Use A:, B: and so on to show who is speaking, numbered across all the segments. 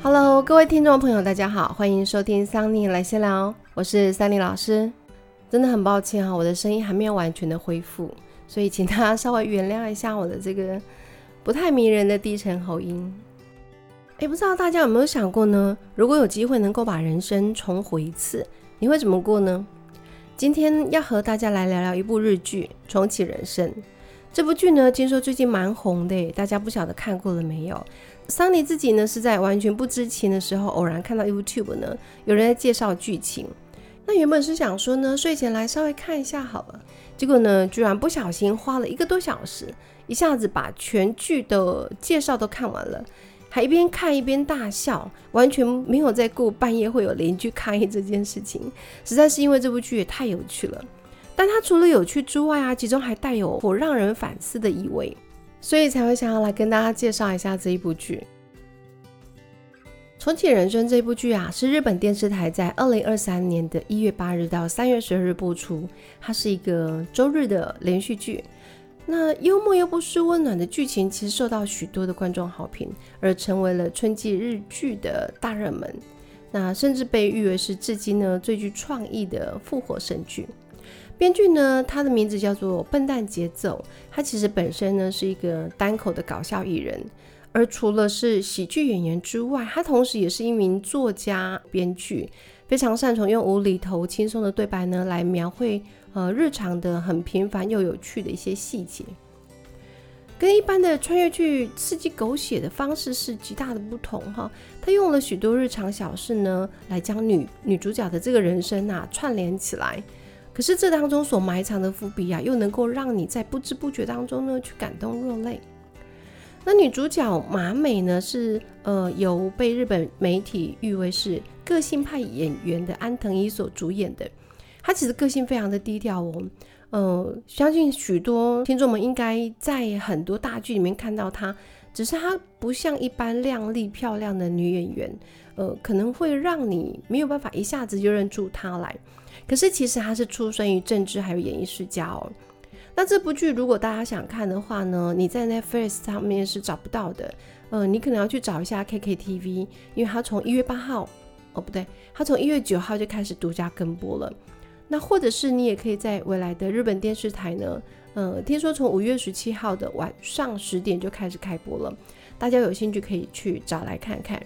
A: Hello，各位听众朋友，大家好，欢迎收听桑尼来闲聊，我是桑尼老师。真的很抱歉哈，我的声音还没有完全的恢复，所以请大家稍微原谅一下我的这个不太迷人的低沉喉音。哎，不知道大家有没有想过呢？如果有机会能够把人生重活一次，你会怎么过呢？今天要和大家来聊聊一部日剧《重启人生》。这部剧呢，听说最近蛮红的，大家不晓得看过了没有？桑尼自己呢是在完全不知情的时候，偶然看到 YouTube 呢有人在介绍剧情。那原本是想说呢，睡前来稍微看一下好了。结果呢，居然不小心花了一个多小时，一下子把全剧的介绍都看完了，还一边看一边大笑，完全没有在顾半夜会有邻居 抗议这件事情。实在是因为这部剧也太有趣了。但它除了有趣之外啊，其中还带有颇让人反思的意味。所以才会想要来跟大家介绍一下这一部剧《重启人生》这部剧啊，是日本电视台在二零二三年的一月八日到三月十二日播出。它是一个周日的连续剧。那幽默又不失温暖的剧情，其实受到许多的观众好评，而成为了春季日剧的大热门。那甚至被誉为是至今呢最具创意的复活神剧。编剧呢，他的名字叫做笨蛋节奏。他其实本身呢是一个单口的搞笑艺人，而除了是喜剧演员之外，他同时也是一名作家、编剧，非常擅长用无厘头、轻松的对白呢来描绘呃日常的很平凡又有趣的一些细节。跟一般的穿越剧刺激狗血的方式是极大的不同哈。他用了许多日常小事呢，来将女女主角的这个人生啊串联起来。可是这当中所埋藏的伏笔啊，又能够让你在不知不觉当中呢去感动落泪。那女主角马美呢，是呃由被日本媒体誉为是个性派演员的安藤一所主演的。她其实个性非常的低调哦，呃，相信许多听众们应该在很多大剧里面看到她，只是她不像一般靓丽漂亮的女演员，呃，可能会让你没有办法一下子就认出她来。可是其实他是出生于政治还有演艺世家哦。那这部剧如果大家想看的话呢，你在 Netflix 上面是找不到的。嗯，你可能要去找一下 KKTV，因为它从一月八号，哦不对，它从一月九号就开始独家跟播了。那或者是你也可以在未来的日本电视台呢，呃，听说从五月十七号的晚上十点就开始开播了，大家有兴趣可以去找来看看。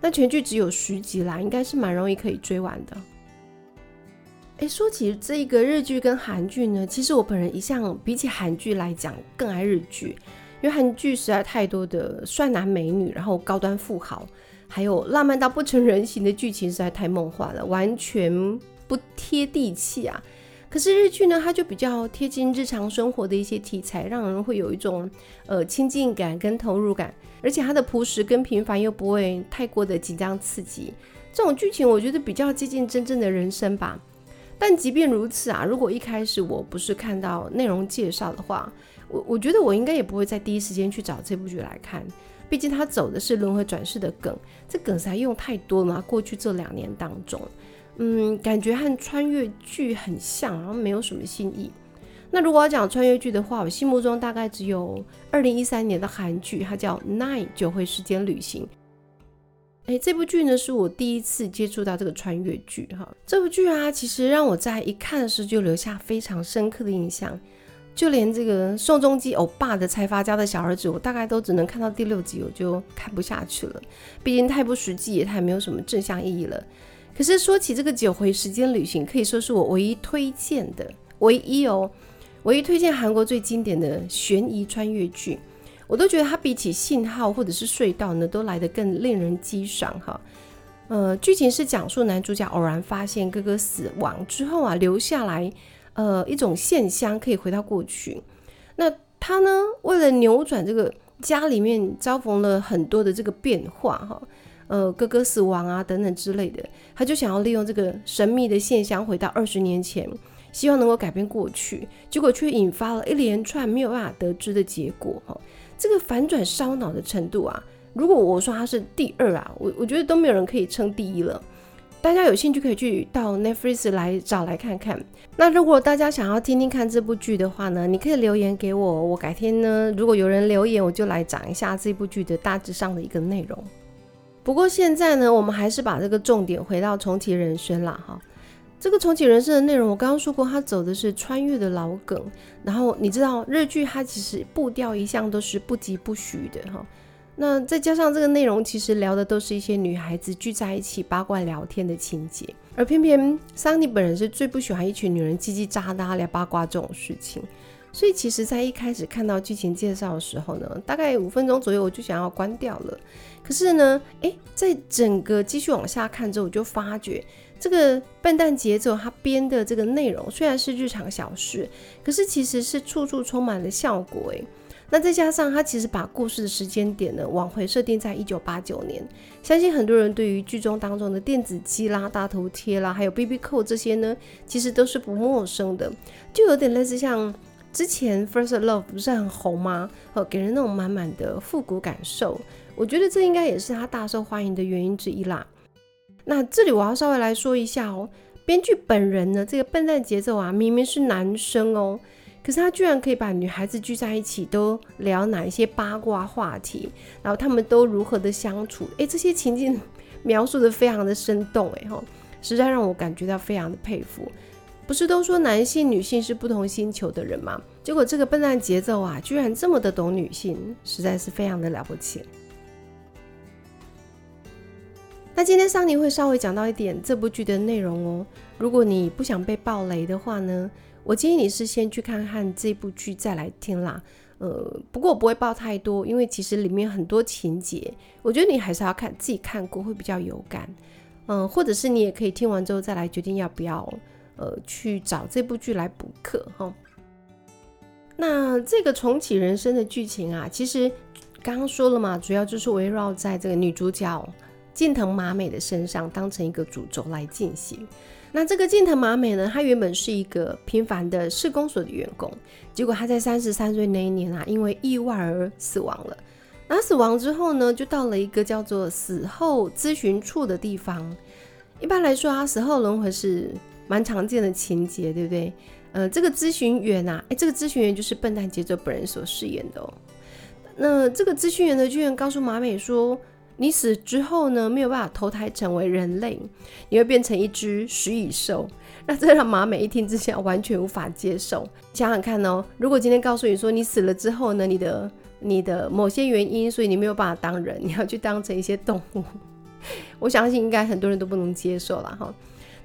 A: 那全剧只有十集啦，应该是蛮容易可以追完的。哎，说起这个日剧跟韩剧呢，其实我本人一向比起韩剧来讲更爱日剧，因为韩剧实在太多的帅男美女，然后高端富豪，还有浪漫到不成人形的剧情实在太梦幻了，完全不贴地气啊。可是日剧呢，它就比较贴近日常生活的一些题材，让人会有一种呃亲近感跟投入感，而且它的朴实跟平凡又不会太过的紧张刺激，这种剧情我觉得比较接近真正的人生吧。但即便如此啊，如果一开始我不是看到内容介绍的话，我我觉得我应该也不会在第一时间去找这部剧来看。毕竟它走的是轮回转世的梗，这梗才用太多了。过去这两年当中，嗯，感觉和穿越剧很像，然后没有什么新意。那如果要讲穿越剧的话，我心目中大概只有二零一三年的韩剧，它叫《Nine 九回时间旅行》。哎，这部剧呢是我第一次接触到这个穿越剧哈。这部剧啊，其实让我在一看的时候就留下非常深刻的印象。就连这个宋仲基欧巴的财阀家的小儿子，我大概都只能看到第六集，我就看不下去了。毕竟太不实际，也太没有什么正向意义了。可是说起这个九回时间旅行，可以说是我唯一推荐的，唯一哦，唯一推荐韩国最经典的悬疑穿越剧。我都觉得它比起信号或者是隧道呢，都来得更令人激赏哈。呃，剧情是讲述男主角偶然发现哥哥死亡之后啊，留下来呃一种线香可以回到过去。那他呢，为了扭转这个家里面遭逢了很多的这个变化哈，呃哥哥死亡啊等等之类的，他就想要利用这个神秘的线香回到二十年前，希望能够改变过去，结果却引发了一连串没有办法得知的结果哈。这个反转烧脑的程度啊，如果我说它是第二啊，我我觉得都没有人可以称第一了。大家有兴趣可以去到 Netflix 来找来看看。那如果大家想要听听看这部剧的话呢，你可以留言给我，我改天呢，如果有人留言，我就来讲一下这部剧的大致上的一个内容。不过现在呢，我们还是把这个重点回到重启人生啦，哈。这个重启人生的内容，我刚刚说过，它走的是穿越的老梗。然后你知道日剧它其实步调一向都是不疾不徐的，哈。那再加上这个内容，其实聊的都是一些女孩子聚在一起八卦聊天的情节，而偏偏桑尼本人是最不喜欢一群女人叽叽喳喳聊八卦这种事情。所以其实，在一开始看到剧情介绍的时候呢，大概五分钟左右我就想要关掉了。可是呢，诶，在整个继续往下看之后，我就发觉这个笨蛋节奏它编的这个内容虽然是日常小事，可是其实是处处充满了效果。诶，那再加上它其实把故事的时间点呢往回设定在一九八九年，相信很多人对于剧中当中的电子机啦、大头贴啦，还有 BB 扣这些呢，其实都是不陌生的，就有点类似像。之前《First Love》不是很红吗？呃，给人那种满满的复古感受。我觉得这应该也是他大受欢迎的原因之一啦。那这里我要稍微来说一下哦，编剧本人呢，这个笨蛋节奏啊，明明是男生哦，可是他居然可以把女孩子聚在一起，都聊哪一些八卦话题，然后他们都如何的相处？诶，这些情境描述的非常的生动，诶，哈，实在让我感觉到非常的佩服。不是都说男性、女性是不同星球的人吗？结果这个笨蛋节奏啊，居然这么的懂女性，实在是非常的了不起。那今天桑尼会稍微讲到一点这部剧的内容哦。如果你不想被暴雷的话呢，我建议你是先去看看这部剧再来听啦。呃，不过我不会爆太多，因为其实里面很多情节，我觉得你还是要看自己看过会比较有感。嗯，或者是你也可以听完之后再来决定要不要。呃，去找这部剧来补课哈。那这个重启人生的剧情啊，其实刚刚说了嘛，主要就是围绕在这个女主角近藤麻美的身上，当成一个主轴来进行。那这个近藤麻美呢，她原本是一个平凡的市公所的员工，结果她在三十三岁那一年啊，因为意外而死亡了。那死亡之后呢，就到了一个叫做死后咨询处的地方。一般来说啊，死后轮回是。蛮常见的情节，对不对？呃，这个咨询员呐，哎，这个咨询员就是笨蛋节奏本人所饰演的哦。那这个咨询员呢，居然告诉马美说，你死之后呢，没有办法投胎成为人类，你会变成一只食蚁兽。那这让马美一听之下完全无法接受。想想看哦，如果今天告诉你说，你死了之后呢，你的你的某些原因，所以你没有办法当人，你要去当成一些动物，我相信应该很多人都不能接受了哈。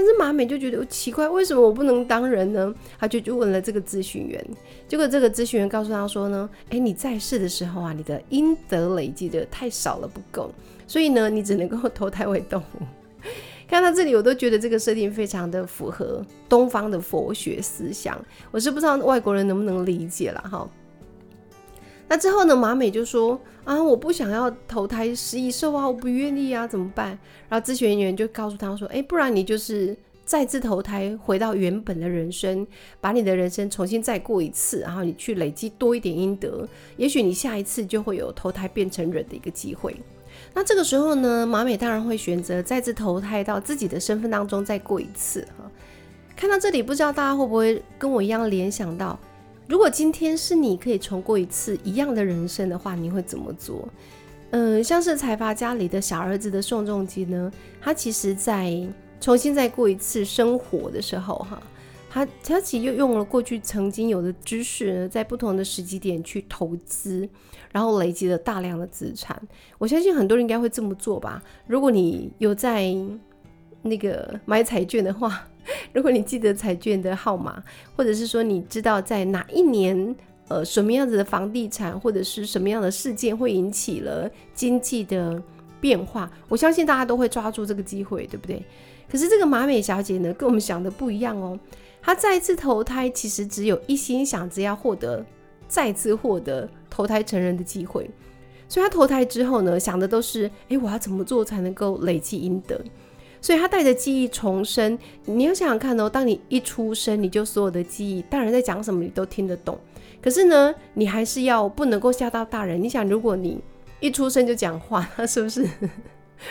A: 但是马美就觉得奇怪，为什么我不能当人呢？他就就问了这个咨询员，结果这个咨询员告诉他说呢，哎，你在世的时候啊，你的阴德累积的太少了，不够，所以呢，你只能够投胎为动物。看到这里，我都觉得这个设定非常的符合东方的佛学思想，我是不知道外国人能不能理解了哈。那之后呢？马美就说：“啊，我不想要投胎食蚁兽啊，我不愿意啊，怎么办？”然后咨询员就告诉他说：“哎，不然你就是再次投胎，回到原本的人生，把你的人生重新再过一次，然后你去累积多一点阴德，也许你下一次就会有投胎变成人的一个机会。那这个时候呢，马美当然会选择再次投胎到自己的身份当中再过一次。哈，看到这里，不知道大家会不会跟我一样联想到？”如果今天是你可以重过一次一样的人生的话，你会怎么做？嗯，像是财阀家里的小儿子的宋仲基呢，他其实在重新再过一次生活的时候，哈，他他其实又用了过去曾经有的知识呢，在不同的时机点去投资，然后累积了大量的资产。我相信很多人应该会这么做吧。如果你有在那个买彩券的话。如果你记得彩券的号码，或者是说你知道在哪一年，呃，什么样子的房地产或者是什么样的事件会引起了经济的变化，我相信大家都会抓住这个机会，对不对？可是这个马美小姐呢，跟我们想的不一样哦。她再次投胎，其实只有一心想着要获得再次获得投胎成人的机会，所以她投胎之后呢，想的都是，哎，我要怎么做才能够累积阴德？所以他带着记忆重生，你要想想看哦，当你一出生，你就所有的记忆，大人在讲什么你都听得懂。可是呢，你还是要不能够吓到大人。你想，如果你一出生就讲话，是不是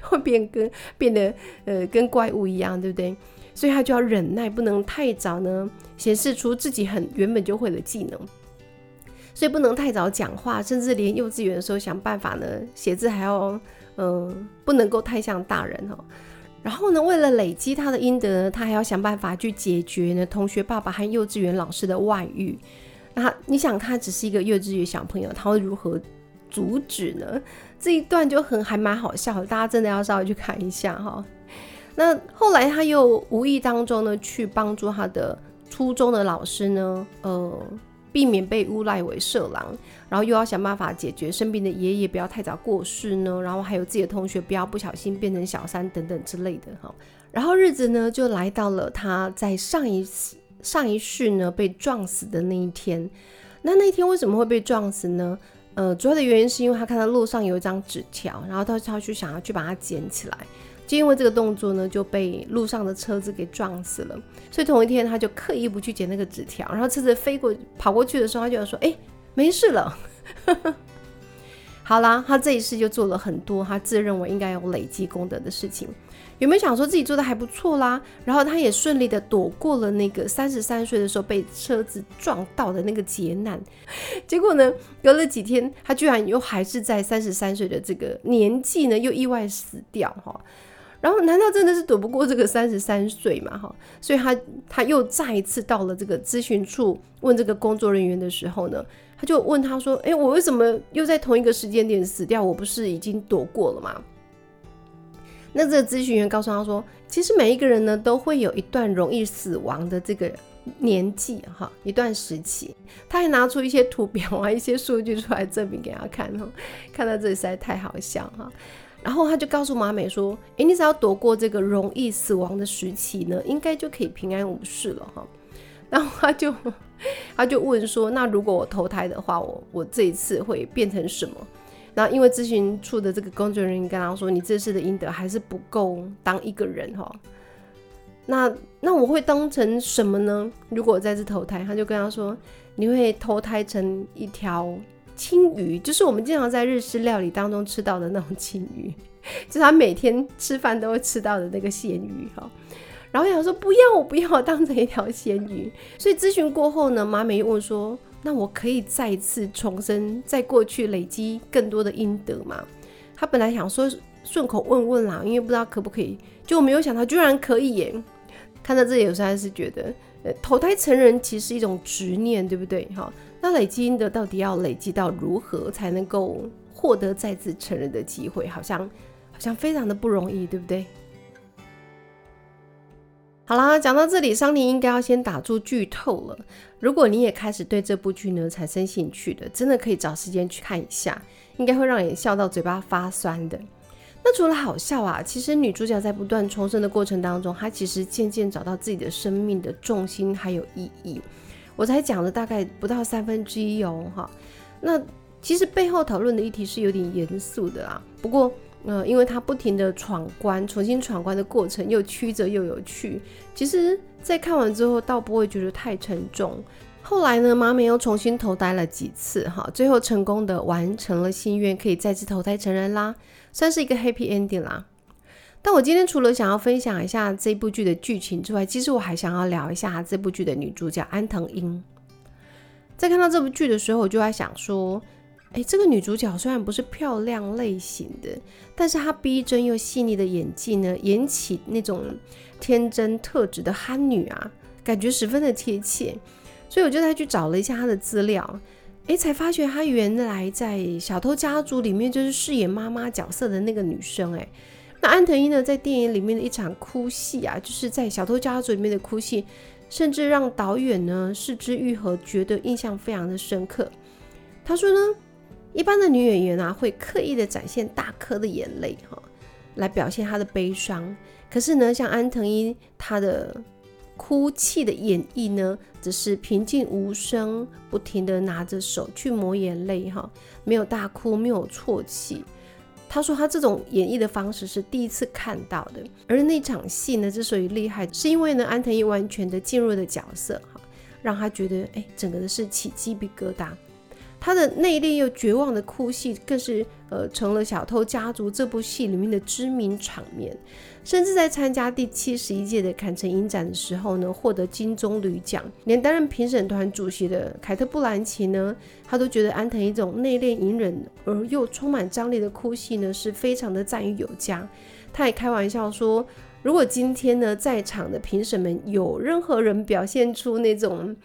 A: 会变跟变得呃跟怪物一样，对不对？所以他就要忍耐，不能太早呢显示出自己很原本就会的技能。所以不能太早讲话，甚至连幼稚园的时候想办法呢写字还要。嗯，不能够太像大人哦。然后呢，为了累积他的阴德呢，他还要想办法去解决呢同学爸爸和幼稚园老师的外遇。那你想，他只是一个幼稚园小朋友，他会如何阻止呢？这一段就很还蛮好笑的，大家真的要稍微去看一下哈。那后来他又无意当中呢，去帮助他的初中的老师呢，呃。避免被诬赖为色狼，然后又要想办法解决生病的爷爷不要太早过世呢，然后还有自己的同学不要不小心变成小三等等之类的哈。然后日子呢就来到了他在上一上一世呢被撞死的那一天。那那一天为什么会被撞死呢？呃，主要的原因是因为他看到路上有一张纸条，然后他他去想要去把它捡起来。就因为这个动作呢，就被路上的车子给撞死了。所以同一天，他就刻意不去捡那个纸条，然后车子飞过跑过去的时候，他就说：“哎，没事了。”好啦，他这一世就做了很多他自认为应该有累积功德的事情。有没有想说自己做的还不错啦？然后他也顺利的躲过了那个三十三岁的时候被车子撞到的那个劫难。结果呢，隔了几天，他居然又还是在三十三岁的这个年纪呢，又意外死掉哈。然后，难道真的是躲不过这个三十三岁嘛？哈，所以他他又再一次到了这个咨询处问这个工作人员的时候呢，他就问他说：“哎，我为什么又在同一个时间点死掉？我不是已经躲过了吗？”那这个咨询员告诉他说：“其实每一个人呢，都会有一段容易死亡的这个年纪，哈，一段时期。”他还拿出一些图表啊、一些数据出来证明给他看，哈，看到这里实在太好笑，哈。然后他就告诉马美说：“诶，你只要躲过这个容易死亡的时期呢，应该就可以平安无事了哈。”然后他就他就问说：“那如果我投胎的话，我我这一次会变成什么？”那因为咨询处的这个工作人员跟他说：“你这次的阴德还是不够当一个人哈。”那那我会当成什么呢？如果再次投胎，他就跟他说：“你会投胎成一条。”青鱼就是我们经常在日式料理当中吃到的那种青鱼，就是他每天吃饭都会吃到的那个咸鱼哈。然后想说不要，我不要当成一条咸鱼。所以咨询过后呢，马美又问说：“那我可以再次重生，在过去累积更多的阴德吗？”他本来想说顺口问问啦，因为不知道可不可以，就没有想到居然可以耶。看到这里，我实在是觉得，呃，投胎成人其实是一种执念，对不对？哈。那累积阴德到底要累积到如何才能够获得再次成人的机会？好像好像非常的不容易，对不对？好啦，讲到这里，桑尼应该要先打住剧透了。如果你也开始对这部剧呢产生兴趣的，真的可以找时间去看一下，应该会让你笑到嘴巴发酸的。那除了好笑啊，其实女主角在不断重生的过程当中，她其实渐渐找到自己的生命的重心还有意义。我才讲了大概不到三分之一哦，哈，那其实背后讨论的议题是有点严肃的啦。不过，呃，因为他不停的闯关，重新闯关的过程又曲折又有趣，其实，在看完之后倒不会觉得太沉重。后来呢，妈咪又重新投胎了几次，哈，最后成功的完成了心愿，可以再次投胎成人啦，算是一个 happy ending 啦。但我今天除了想要分享一下这部剧的剧情之外，其实我还想要聊一下这部剧的女主角安藤英。在看到这部剧的时候，我就在想说，哎，这个女主角虽然不是漂亮类型的，但是她逼真又细腻的演技呢，演起那种天真特质的憨女啊，感觉十分的贴切。所以我就再去找了一下她的资料，哎，才发觉她原来在《小偷家族》里面就是饰演妈妈角色的那个女生，哎。那安藤英呢，在电影里面的一场哭戏啊，就是在《小偷家族》里面的哭戏，甚至让导演呢视之愈合，觉得印象非常的深刻。他说呢，一般的女演员啊，会刻意的展现大颗的眼泪哈，来表现她的悲伤。可是呢，像安藤英她的哭泣的演绎呢，只是平静无声，不停的拿着手去抹眼泪哈，没有大哭，没有啜泣。他说他这种演绎的方式是第一次看到的，而那场戏呢之所以厉害，是因为呢安藤樱完全的进入了角色哈，让他觉得哎整个的是起鸡皮疙瘩。他的内敛又绝望的哭戏，更是呃成了《小偷家族》这部戏里面的知名场面。甚至在参加第七十一届的坎城影展的时候呢，获得金棕榈奖，连担任评审团主席的凯特·布兰奇呢，他都觉得安藤一种内敛隐忍而又充满张力的哭戏呢，是非常的赞誉有加。他也开玩笑说，如果今天呢，在场的评审们有任何人表现出那种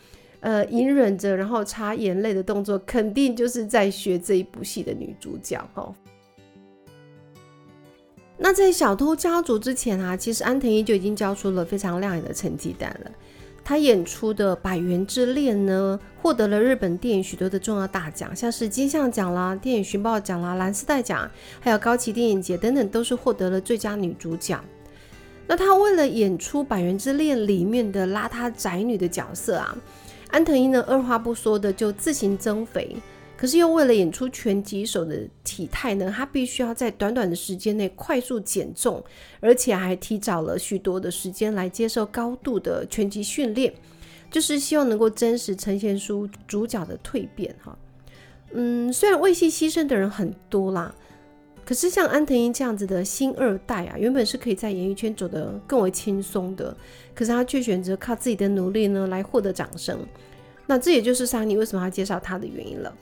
A: 呃隐忍着然后擦眼泪的动作，肯定就是在学这一部戏的女主角哈。那在《小偷家族》之前啊，其实安藤一就已经交出了非常亮眼的成绩单了。她演出的《百元之恋》呢，获得了日本电影许多的重要大奖，像是金像奖啦、电影寻报奖啦、蓝丝带奖，还有高崎电影节等等，都是获得了最佳女主角。那她为了演出《百元之恋》里面的邋遢宅女的角色啊，安藤英呢二话不说的就自行增肥。可是又为了演出拳击手的体态呢，他必须要在短短的时间内快速减重，而且还提早了许多的时间来接受高度的拳击训练，就是希望能够真实呈现出主角的蜕变哈。嗯，虽然为戏牺牲的人很多啦，可是像安藤英这样子的新二代啊，原本是可以在演艺圈走得更为轻松的，可是他却选择靠自己的努力呢来获得掌声。那这也就是桑尼为什么要介绍他的原因了。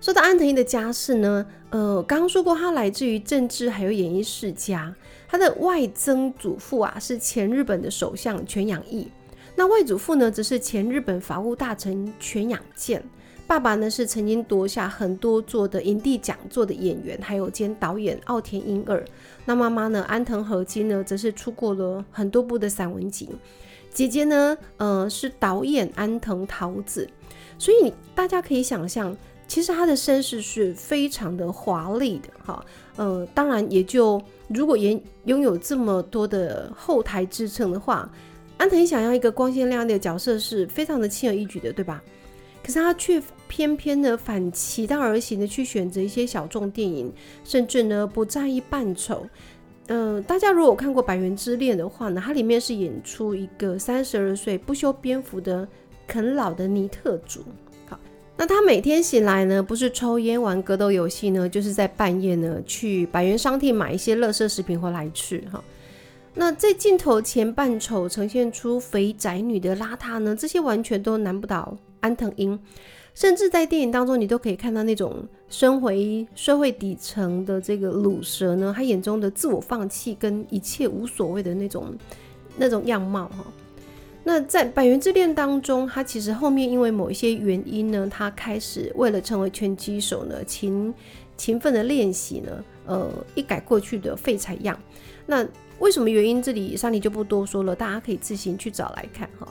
A: 说到安藤英的家世呢，呃，刚刚说过他来自于政治还有演艺世家，他的外曾祖父啊是前日本的首相全养义，那外祖父呢则是前日本法务大臣全养健，爸爸呢是曾经夺下很多座的影帝讲座的演员，还有兼导演奥田英二，那妈妈呢安藤和金呢则是出过了很多部的散文集，姐姐呢呃是导演安藤桃子，所以大家可以想象。其实他的身世是非常的华丽的，哈，呃，当然也就如果也拥有这么多的后台支撑的话，安藤想要一个光鲜亮丽的角色是非常的轻而易举的，对吧？可是他却偏偏的反其道而行的去选择一些小众电影，甚至呢不在意扮丑。嗯，大家如果看过《百元之恋》的话呢，它里面是演出一个三十二岁不修边幅的啃老的尼特族。好那他每天醒来呢，不是抽烟玩格斗游戏呢，就是在半夜呢去百元商店买一些垃圾食品回来吃哈。那在镜头前扮丑呈现出肥宅女的邋遢呢，这些完全都难不倒安藤英。甚至在电影当中，你都可以看到那种身为社会底层的这个鲁蛇呢，他眼中的自我放弃跟一切无所谓的那种那种样貌哈。那在《百元之恋》当中，他其实后面因为某一些原因呢，他开始为了成为拳击手呢，勤勤奋的练习呢，呃，一改过去的废柴样。那为什么原因？这里上里就不多说了，大家可以自行去找来看哈。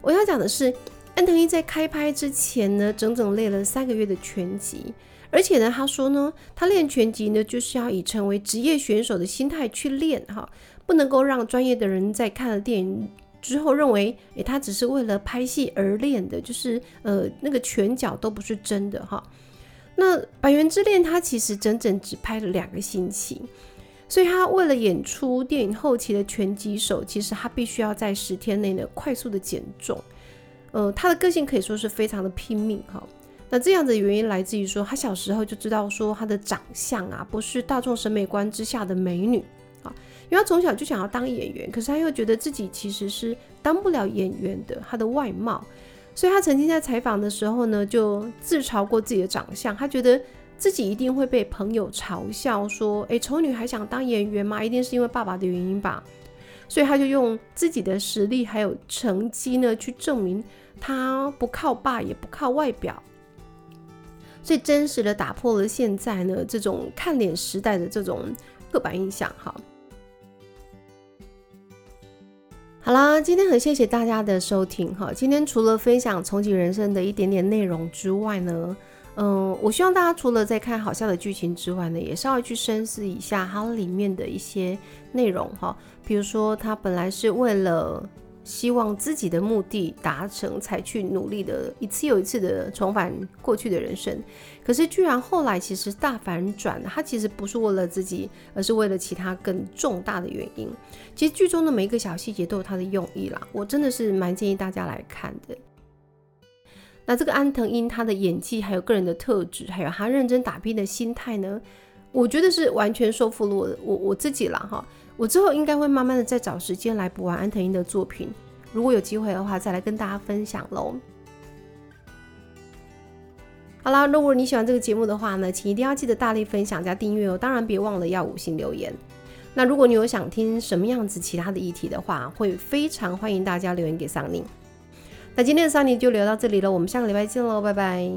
A: 我要讲的是，安藤一在开拍之前呢，整整练了三个月的拳击，而且呢，他说呢，他练拳击呢，就是要以成为职业选手的心态去练哈，不能够让专业的人在看了电影。之后认为，诶，他只是为了拍戏而练的，就是呃，那个拳脚都不是真的哈。那《百元之恋》他其实整整只拍了两个星期，所以他为了演出电影后期的拳击手，其实他必须要在十天内呢快速的减重。呃，他的个性可以说是非常的拼命哈。那这样的原因来自于说，他小时候就知道说他的长相啊，不是大众审美观之下的美女啊。因为他从小就想要当演员，可是他又觉得自己其实是当不了演员的，他的外貌，所以他曾经在采访的时候呢，就自嘲过自己的长相。他觉得自己一定会被朋友嘲笑，说：“诶，丑女还想当演员吗？一定是因为爸爸的原因吧。”所以他就用自己的实力还有成绩呢，去证明他不靠爸，也不靠外表，所以真实的打破了现在呢这种看脸时代的这种刻板印象。哈。好啦，今天很谢谢大家的收听哈。今天除了分享重启人生的一点点内容之外呢，嗯，我希望大家除了在看好笑的剧情之外呢，也稍微去深思一下它里面的一些内容哈。比如说，它本来是为了。希望自己的目的达成，才去努力的一次又一次的重返过去的人生，可是居然后来其实大反转，他其实不是为了自己，而是为了其他更重大的原因。其实剧中的每一个小细节都有它的用意啦，我真的是蛮建议大家来看的。那这个安藤英他的演技，还有个人的特质，还有他认真打拼的心态呢，我觉得是完全说服了我我我自己了哈。我之后应该会慢慢的再找时间来补完安藤英的作品，如果有机会的话，再来跟大家分享喽。好啦，如果你喜欢这个节目的话呢，请一定要记得大力分享加订阅哦。当然别忘了要五星留言。那如果你有想听什么样子其他的议题的话，会非常欢迎大家留言给桑尼。那今天的桑尼就聊到这里了，我们下个礼拜见喽，拜拜。